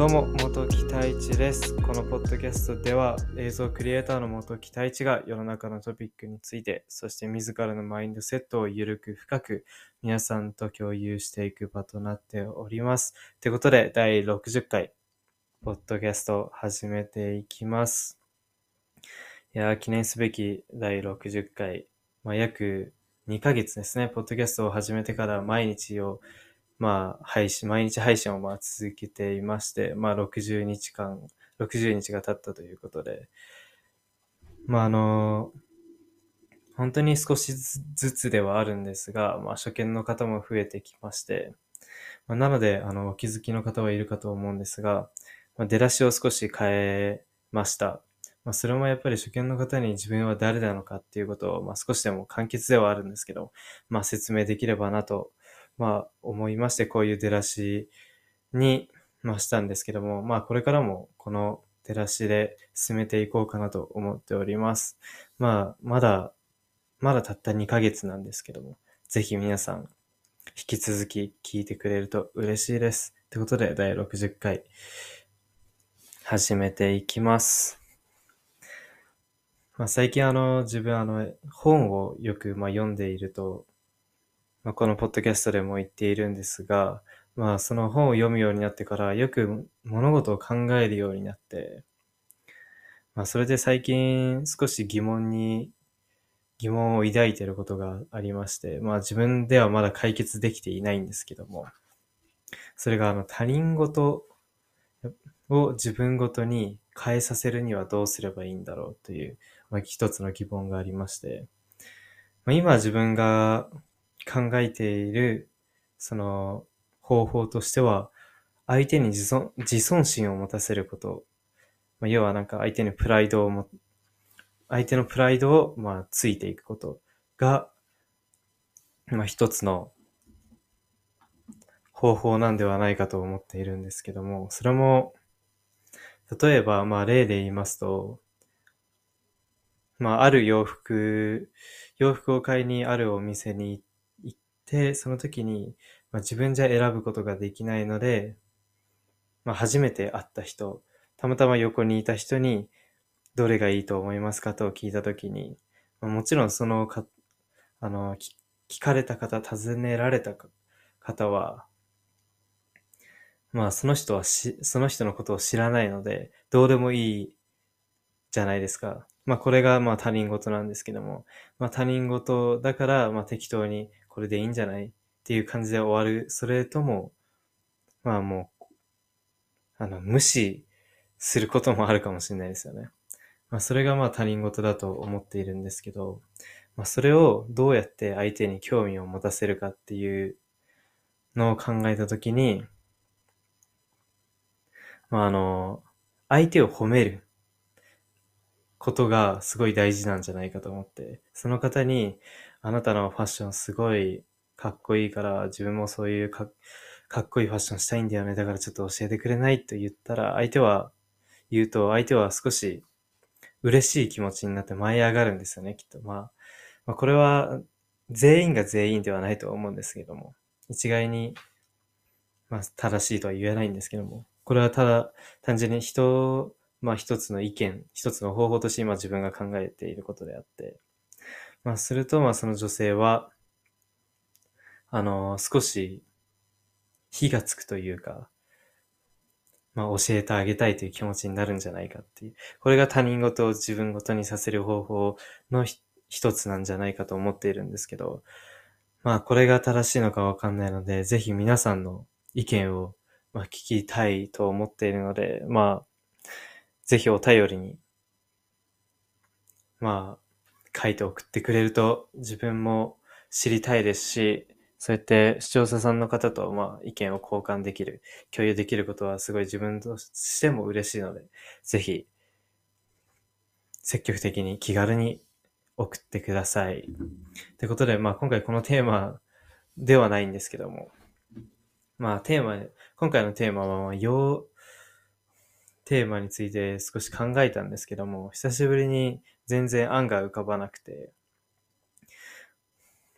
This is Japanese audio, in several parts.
どうも、元木太一です。このポッドキャストでは映像クリエイターの元木太一が世の中のトピックについて、そして自らのマインドセットをゆるく深く皆さんと共有していく場となっております。ということで、第60回、ポッドキャストを始めていきます。いやー、記念すべき第60回、まあ、約2ヶ月ですね、ポッドキャストを始めてから毎日をまあ、配信、毎日配信をまあ続けていまして、まあ60日間、60日が経ったということで、まああの、本当に少しずつではあるんですが、まあ初見の方も増えてきまして、まあ、なので、あの、お気づきの方はいるかと思うんですが、まあ、出だしを少し変えました。まあ、それもやっぱり初見の方に自分は誰なのかっていうことを、まあ、少しでも簡潔ではあるんですけど、まあ、説明できればなとまあ、思いまして、こういう出だしに、まあ、したんですけども、まあ、これからもこの出だしで進めていこうかなと思っております。まあ、まだ、まだたった2ヶ月なんですけども、ぜひ皆さん、引き続き聞いてくれると嬉しいです。ということで、第60回、始めていきます。まあ、最近あの、自分あの、本をよくまあ読んでいると、まあ、このポッドキャストでも言っているんですが、まあその本を読むようになってからよく物事を考えるようになって、まあそれで最近少し疑問に、疑問を抱いていることがありまして、まあ自分ではまだ解決できていないんですけども、それがあの他人事を自分ごとに変えさせるにはどうすればいいんだろうという、まあ、一つの疑問がありまして、まあ、今自分が考えている、その方法としては、相手に自尊自尊心を持たせること。まあ、要はなんか相手にプライドをも、相手のプライドをまあついていくことが、まあ一つの方法なんではないかと思っているんですけども、それも、例えばまあ例で言いますと、まあある洋服、洋服を買いにあるお店に行って、で、その時に、まあ、自分じゃ選ぶことができないので、まあ、初めて会った人、たまたま横にいた人に、どれがいいと思いますかと聞いた時に、まあ、もちろんそのか、あの、聞かれた方、尋ねられた方は、まあその人はし、その人のことを知らないので、どうでもいいじゃないですか。まあこれがまあ他人事なんですけども、まあ他人事だからまあ適当にこれでいいんじゃない？っていう感じで終わる。それとも、まあもう、あの、無視することもあるかもしれないですよね。まあそれがまあ他人事だと思っているんですけど、まあそれをどうやって相手に興味を持たせるかっていうのを考えたときに、まああの、相手を褒めることがすごい大事なんじゃないかと思って、その方に、あなたのファッションすごいかっこいいから、自分もそういうかかっこいいファッションしたいんだよね。だからちょっと教えてくれないと言ったら、相手は、言うと、相手は少し嬉しい気持ちになって舞い上がるんですよね、きっと。まあ、まあ、これは全員が全員ではないと思うんですけども、一概に、まあ、正しいとは言えないんですけども、これはただ単純に人、まあ一つの意見、一つの方法として今自分が考えていることであって、まあすると、まあその女性は、あの、少し火がつくというか、まあ教えてあげたいという気持ちになるんじゃないかっていう。これが他人事を自分事にさせる方法の一つなんじゃないかと思っているんですけど、まあこれが正しいのかわかんないので、ぜひ皆さんの意見をまあ聞きたいと思っているので、まあぜひお便りに、まあ書いて送ってくれると自分も知りたいですし、そうやって視聴者さんの方とまあ意見を交換できる、共有できることはすごい自分としても嬉しいので、ぜひ積極的に気軽に送ってください。ということで、まあ今回このテーマではないんですけども、まあテーマ、今回のテーマは、まあ、要、テーマについて少し考えたんですけども、久しぶりに全然案が浮かばなくて、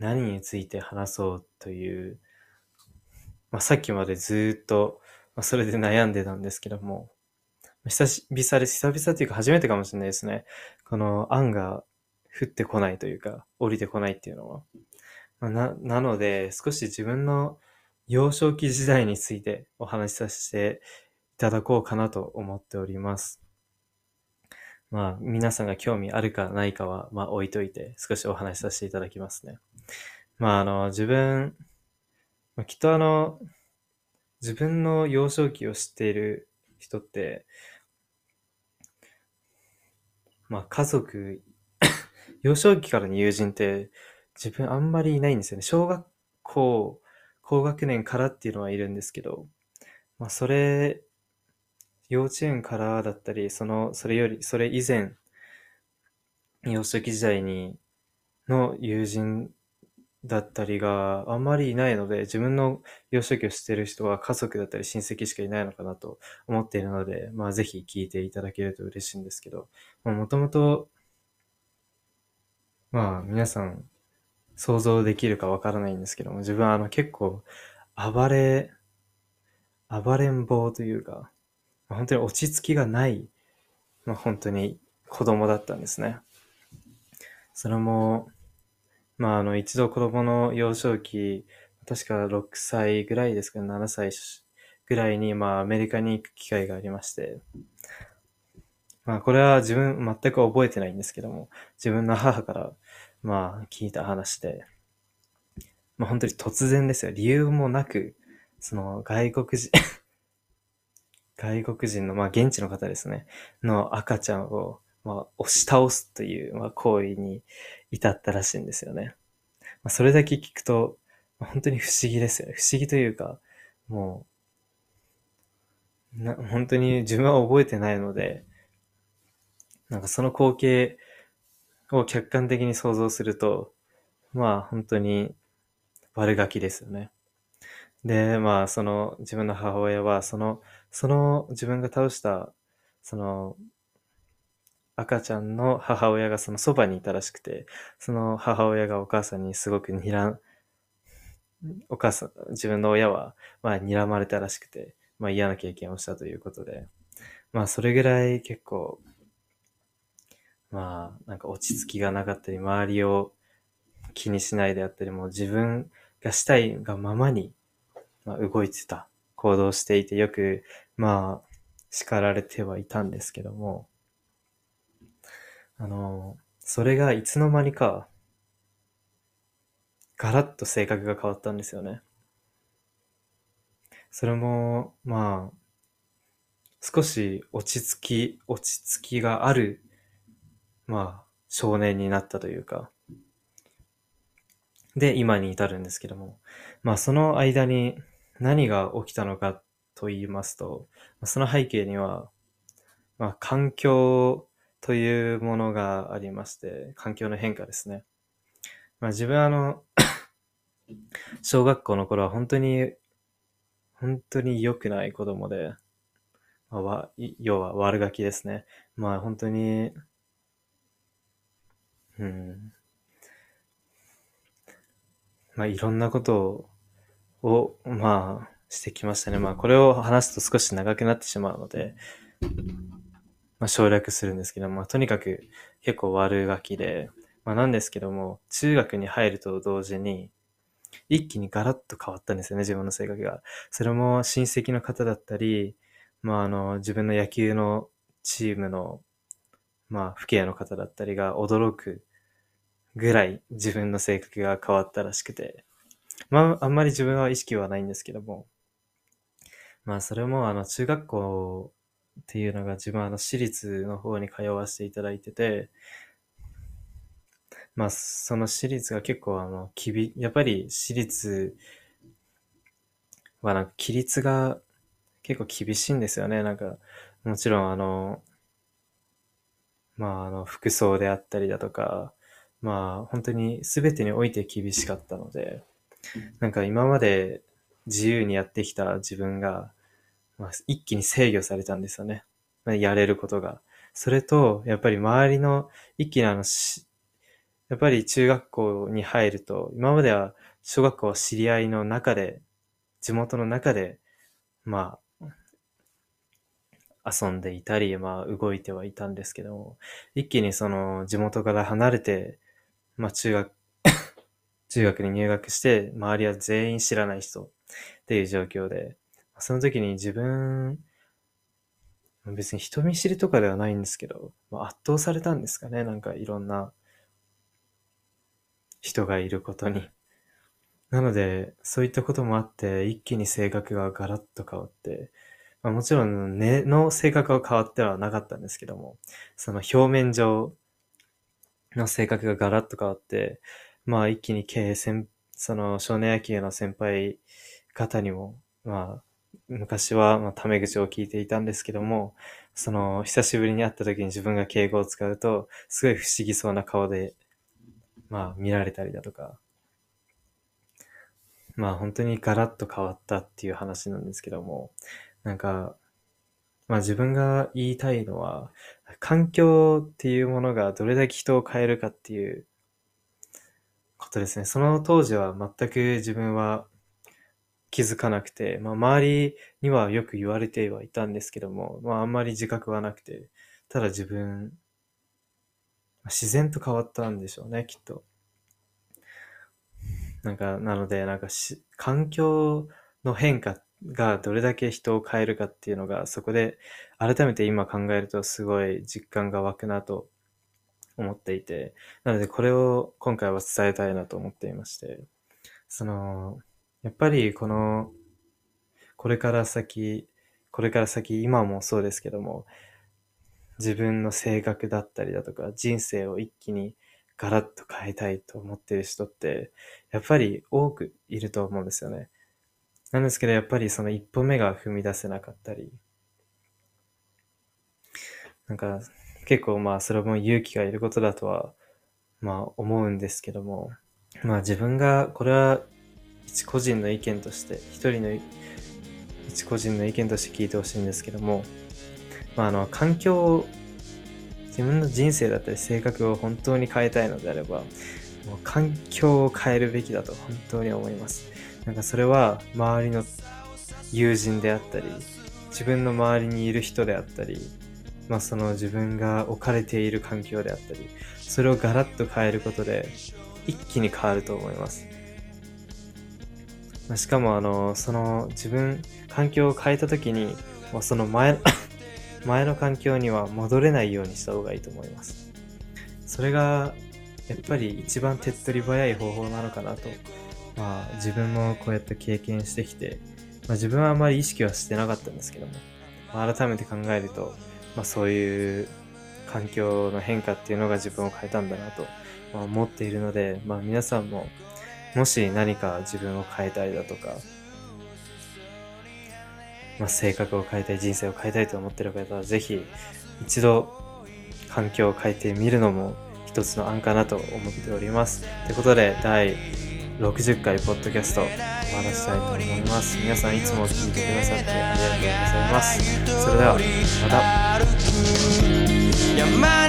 何について話そうという、まあさっきまでずっとまあ、それで悩んでたんですけども、久々です。久々というか初めてかもしれないですね。この案が降ってこないというか、降りてこないっていうのは。まあ、な、なので、少し自分の幼少期時代についてお話しさせていただこうかなと思っております。まあ、皆さんが興味あるかないかは、まあ置いといて、少しお話しさせていただきますね。まあ、あの、自分、まあ、きっとあの、自分の幼少期を知っている人って、まあ家族、幼少期からの友人って自分あんまりいないんですよね。小学校、高学年からっていうのはいるんですけど、まあそれ、幼稚園からだったり、その、それより、それ以前、幼少期時代に、の友人だったりがあんまりいないので、自分の幼少期を知ってる人は家族だったり親戚しかいないのかなと思っているので、まあぜひ聞いていただけると嬉しいんですけど、もともと、まあ皆さん想像できるかわからないんですけども、自分はあの結構暴れ、暴れん坊というか、本当に落ち着きがない、まあ本当に子供だったんですね。それも、まあ、あの、一度子供の幼少期、確か6歳ぐらいですかね、7歳ぐらいに、まあ、アメリカに行く機会がありまして、まあ、これは自分全く覚えてないんですけども、自分の母から、まあ、聞いた話で、まあ、本当に突然ですよ。理由もなく、その、外国人外国人の、まあ、現地の方ですね、の赤ちゃんを、まあ、押し倒すという、まあ、行為に至ったらしいんですよね。まあ、それだけ聞くと、本当に不思議ですよね。不思議というか、もう、な、本当に自分は覚えてないので、なんかその光景を客観的に想像すると、まあ本当に悪ガキですよね。で、まあその自分の母親は、その、その自分が倒した、その赤ちゃんの母親がそのそばにいたらしくて、その母親がお母さんにすごく睨ん、お母さん、自分の親は、まあ、睨まれたらしくて、まあ、嫌な経験をしたということで、まあ、それぐらい結構、まあ、なんか落ち着きがなかったり、周りを気にしないであったり、もう自分がしたいがままに、まあ、動いてた、行動していて、よく、まあ、叱られてはいたんですけども、あの、それがいつの間にか、ガラッと性格が変わったんですよね。それも、まあ、少し落ち着き、落ち着きがある、まあ、少年になったというか、で、今に至るんですけども、まあ、その間に何が起きたのかと言いますと、その背景には、まあ、環境というものがありまして、環境の変化ですね。まあ自分はあの 小学校の頃は本当に、本当に良くない子供で、まあ、要は悪ガキですね。まあ本当に、うん。まあいろんなことを、をまあしてきましたね。まあこれを話すと少し長くなってしまうので、まあ、省略するんですけど、まあ、とにかく結構悪ガキで、まあ、なんですけども、中学に入ると同時に、一気にガラッと変わったんですよね、自分の性格が。それも親戚の方だったり、まあ、あの、自分の野球のチームの、まあ、父兄の方だったりが驚くぐらい自分の性格が変わったらしくて、まあ、あんまり自分は意識はないんですけども、まあ、それも、あの、中学校っていうのが自分はあの私立の方に通わせていただいてて、まあ、その私立が結構あの、きび、やっぱり私立はなんか規律が結構厳しいんですよね。なんか、もちろんあの、まああの、服装であったりだとか、まあ本当に全てにおいて厳しかったので、なんか今まで自由にやってきた自分が、まあ、一気に制御されたんですよね。やれることが。それと、やっぱり周りの、一気にあの、やっぱり中学校に入ると、今までは小学校は知り合いの中で、地元の中で、まあ、遊んでいたり、まあ動いてはいたんですけども、一気にその地元から離れて、まあ中学、中学に入学して、周りは全員知らない人っていう状況で、その時に自分、別に人見知りとかではないんですけど、圧倒されたんですかね、なんかいろんな人がいることに。なので、そういったこともあって、一気に性格がガラッと変わって、まあ、もちろん根の性格は変わってはなかったんですけども、その表面上の性格がガラッと変わって、まあ一気に経営先、その少年野球の先輩方にも、まあ昔はまあタメ口を聞いていたんですけども、その久しぶりに会った時に自分が敬語を使うと、すごい不思議そうな顔で、まあ見られたりだとか、まあ本当にガラッと変わったっていう話なんですけども、なんか、まあ自分が言いたいのは、環境っていうものがどれだけ人を変えるかっていうことですね。その当時は全く自分は気づかなくて、まあ周りにはよく言われてはいたんですけども、まああんまり自覚はなくて、ただ自分、自然と変わったんでしょうね、きっと。なんか、なので、なんかし、環境の変化がどれだけ人を変えるかっていうのが、そこで改めて今考えるとすごい実感が湧くなと思っていて、なのでこれを今回は伝えたいなと思っていまして、その、やっぱりこの、これから先、これから先、今もそうですけども、自分の性格だったりだとか、人生を一気にガラッと変えたいと思ってる人って、やっぱり多くいると思うんですよね。なんですけど、やっぱりその一歩目が踏み出せなかったり、なんか結構まあそれも勇気がいることだとはまあ思うんですけども、まあ自分が、これは一個人の意見として、一人の一個人の意見として聞いてほしいんですけども、まああの環境を自分の人生だったり性格を本当に変えたいのであれば、もう環境を変えるべきだと本当に思います。なんかそれは周りの友人であったり、自分の周りにいる人であったり、まあその自分が置かれている環境であったり、それをガラッと変えることで一気に変わると思います。まあ、しかもあの、その自分、環境を変えた時に、もうその前、前の環境には戻れないようにした方がいいと思います。それがやっぱり一番手っ取り早い方法なのかなとまあ自分もこうやって経験してきて、まあ、自分はあまり意識はしてなかったんですけども、改めて考えると、まあ、そういう環境の変化っていうのが自分を変えたんだなと、ま、思っているので、まあ、皆さんももし何か自分を変えたいだとか、まあ、性格を変えたい人生を変えたいと思ってる方はぜひ一度環境を変えてみるのも一つの案かなと思っております。ということで第60回ポッドキャスト終わらせたいと思います。皆さんいつも聞いてくださってありがとうございます。それではまた。やま